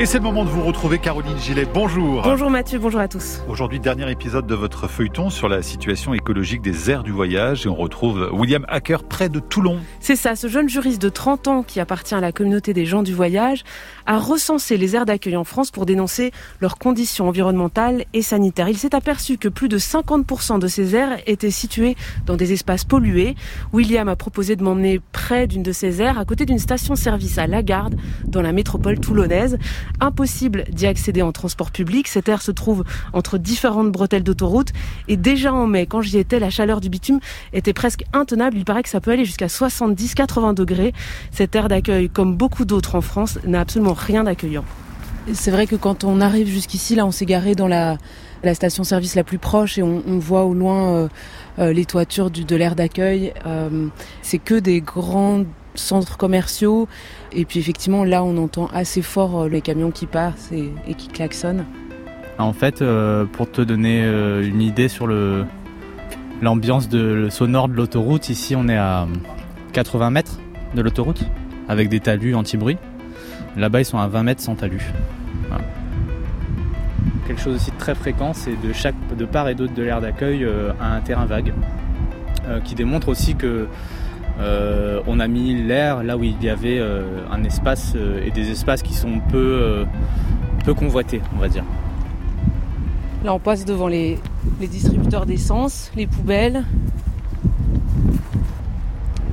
Et c'est le moment de vous retrouver, Caroline Gillet. Bonjour. Bonjour Mathieu, bonjour à tous. Aujourd'hui, dernier épisode de votre feuilleton sur la situation écologique des aires du voyage. Et on retrouve William Hacker près de Toulon. C'est ça, ce jeune juriste de 30 ans qui appartient à la communauté des gens du voyage a recensé les aires d'accueil en France pour dénoncer leurs conditions environnementales et sanitaires. Il s'est aperçu que plus de 50% de ces aires étaient situées dans des espaces pollués. William a proposé de m'emmener près d'une de ces aires, à côté d'une station-service à Lagarde, dans la métropole toulonnaise. Impossible d'y accéder en transport public. Cette aire se trouve entre différentes bretelles d'autoroute. Et déjà en mai, quand j'y étais, la chaleur du bitume était presque intenable. Il paraît que ça peut aller jusqu'à 70-80 degrés. Cette aire d'accueil, comme beaucoup d'autres en France, n'a absolument rien d'accueillant. C'est vrai que quand on arrive jusqu'ici, là, on s'est garé dans la, station-service la plus proche et on, voit au loin euh, euh, les toitures de l'aire d'accueil. Euh, c'est que des grands centres commerciaux. Et puis effectivement, là, on entend assez fort euh, les camions qui passent et, qui klaxonnent. En fait, euh, pour te donner euh, une idée sur le, l'ambiance de, sonore de l'autoroute, ici on est à 80 mètres de l'autoroute, avec des talus anti-bruit. Là-bas, ils sont à 20 mètres sans talus. Quelque chose aussi de très fréquent, c'est de, chaque, de part et d'autre de l'aire d'accueil un terrain vague, qui démontre aussi que euh, on a mis l'air là où il y avait euh, un espace euh, et des espaces qui sont peu, peu convoités, on va dire. Là, on passe devant les, distributeurs d'essence, les poubelles.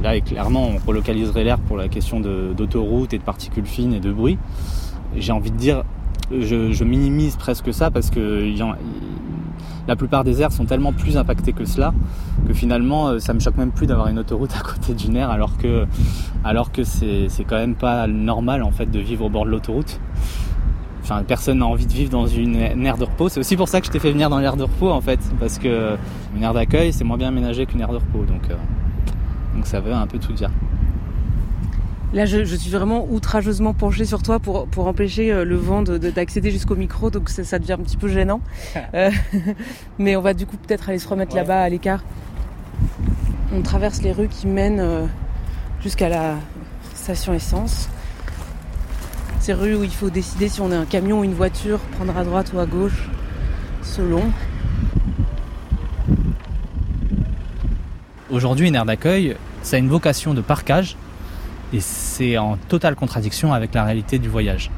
Là, clairement, on relocaliserait l'air pour la question d'autoroute et de particules fines et de bruit. J'ai envie de dire, je, minimise presque ça parce que la plupart des aires sont tellement plus impactées que cela que finalement euh, ça me choque même plus d'avoir une autoroute à côté d'une aire alors que c'est quand même pas normal en fait de vivre au bord de l'autoroute. Enfin, personne n'a envie de vivre dans une, aire de repos. C'est aussi pour ça que je t'ai fait venir dans l'aire de repos en fait, parce que une aire d'accueil c'est moins bien aménagé qu'une aire de repos, donc euh, donc ça veut un peu tout dire. Là, je, suis vraiment outrageusement penchée sur toi pour, pour empêcher euh, le vent d'accéder jusqu'au micro, donc ça, devient un petit peu gênant. Euh, mais on va du coup peut-être aller se remettre là-bas à l'écart. On traverse les rues qui mènent euh, jusqu'à la station essence. Ces rues où il faut décider si on est un camion ou une voiture, prendre à droite ou à gauche, selon. Aujourd'hui, une aire d'accueil, ça a une vocation de parcage et c'est en totale contradiction avec la réalité du voyage.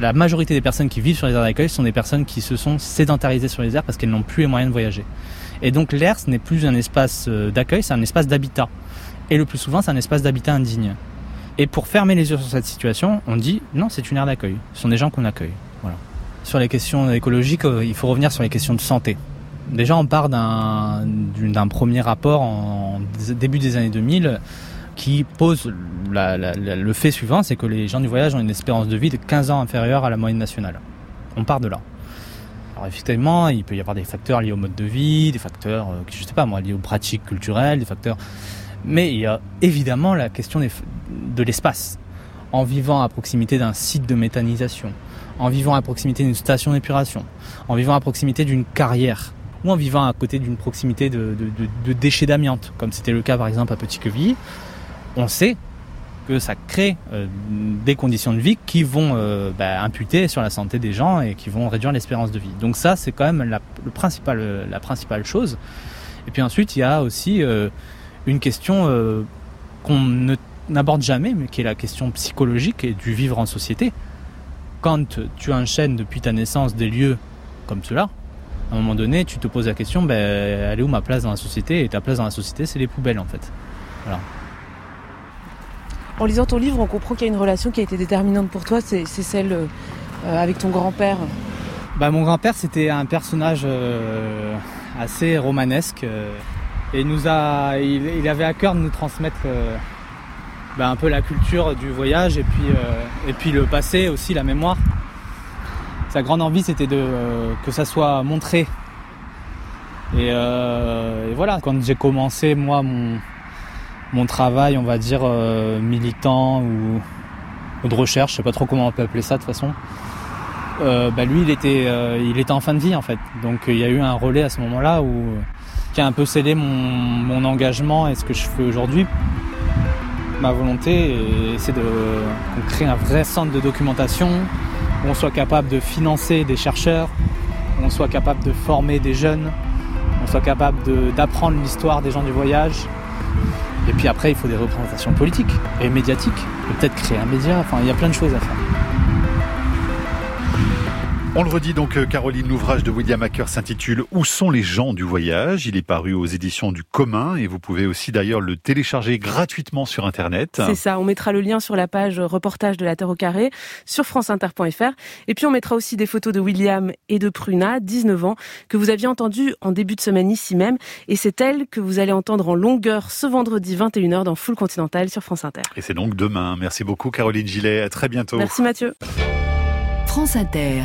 La majorité des personnes qui vivent sur les aires d'accueil sont des personnes qui se sont sédentarisées sur les aires parce qu'elles n'ont plus les moyens de voyager. Et donc l'air, ce n'est plus un espace euh, d'accueil, c'est un espace d'habitat. Et le plus souvent, c'est un espace d'habitat indigne. Et pour fermer les yeux sur cette situation, on dit non, c'est une aire d'accueil. Ce sont des gens qu'on accueille. Sur les questions écologiques, euh, il faut revenir sur les questions de santé. Déjà, on part d'un premier rapport en début des années 2000 qui pose le fait suivant, c'est que les gens du voyage ont une espérance de vie de 15 ans inférieure à la moyenne nationale. On part de là. Alors effectivement, il peut y avoir des facteurs liés au mode de vie, des facteurs, euh, je sais pas moi, liés aux pratiques culturelles, des facteurs... Mais il y a évidemment la question de l'espace. En vivant à proximité d'un site de méthanisation, en vivant à proximité d'une station d'épuration, en vivant à proximité d'une carrière, ou en vivant à côté d'une proximité de, déchets d'amiante, comme c'était le cas par exemple à Petit-Quevilly, on sait que ça crée euh, des conditions de vie qui vont euh, bah, imputer sur la santé des gens et qui vont réduire l'espérance de vie. Donc ça, c'est quand même la, principal, la principale chose. Et puis ensuite, il y a aussi euh, une question qu'on n'aborde jamais, mais qui est la question psychologique et du vivre en société. Quand tu enchaînes depuis ta naissance des lieux comme cela, à un moment donné, tu te poses la question, ben, elle est où ma place dans la société? Et ta place dans la société, c'est les poubelles en fait. En lisant ton livre, on comprend qu'il y a une relation qui a été déterminante pour toi, c'est celle euh, avec ton grand-père. Bah, mon grand-père, c'était un personnage euh, assez romanesque. Euh, et il, avait à cœur de nous transmettre bah, un peu la culture du voyage et puis, et puis le passé aussi, la mémoire. Sa grande envie, c'était de que ça soit montré. Et, et voilà, quand j'ai commencé, moi, mon, mon travail, on va dire, euh, militant ou, de recherche, je sais pas trop comment on peut appeler ça de toute façon. Euh, bah lui, il était, euh, il était en fin de vie en fait. Donc il y a eu un relais à ce moment-là où qui a un peu scellé mon, engagement et ce que je fais aujourd'hui. Ma volonté, c'est de créer un vrai centre de documentation où on soit capable de financer des chercheurs, où on soit capable de former des jeunes, où on soit capable d'apprendre l'histoire des gens du voyage. Et puis après, il faut des représentations politiques et médiatiques, peut-être créer un média, enfin il y a plein de choses à faire. On le redit donc, euh, Caroline, l'ouvrage de William Hacker s'intitule Où sont les gens du voyage? Il est paru aux éditions du commun et vous pouvez aussi d'ailleurs le télécharger gratuitement sur Internet. C'est ça, on mettra le lien sur la page reportage de la Terre au carré sur franceinter.fr. Et puis on mettra aussi des photos de William et de Pruna, 19 ans, que vous aviez entendu en début de semaine ici même. Et c'est elle que vous allez entendre en longueur ce vendredi 21h dans Full Continental sur France Inter. Et c'est donc demain. Merci beaucoup Caroline Gillet, à très bientôt. Merci Mathieu. France Inter.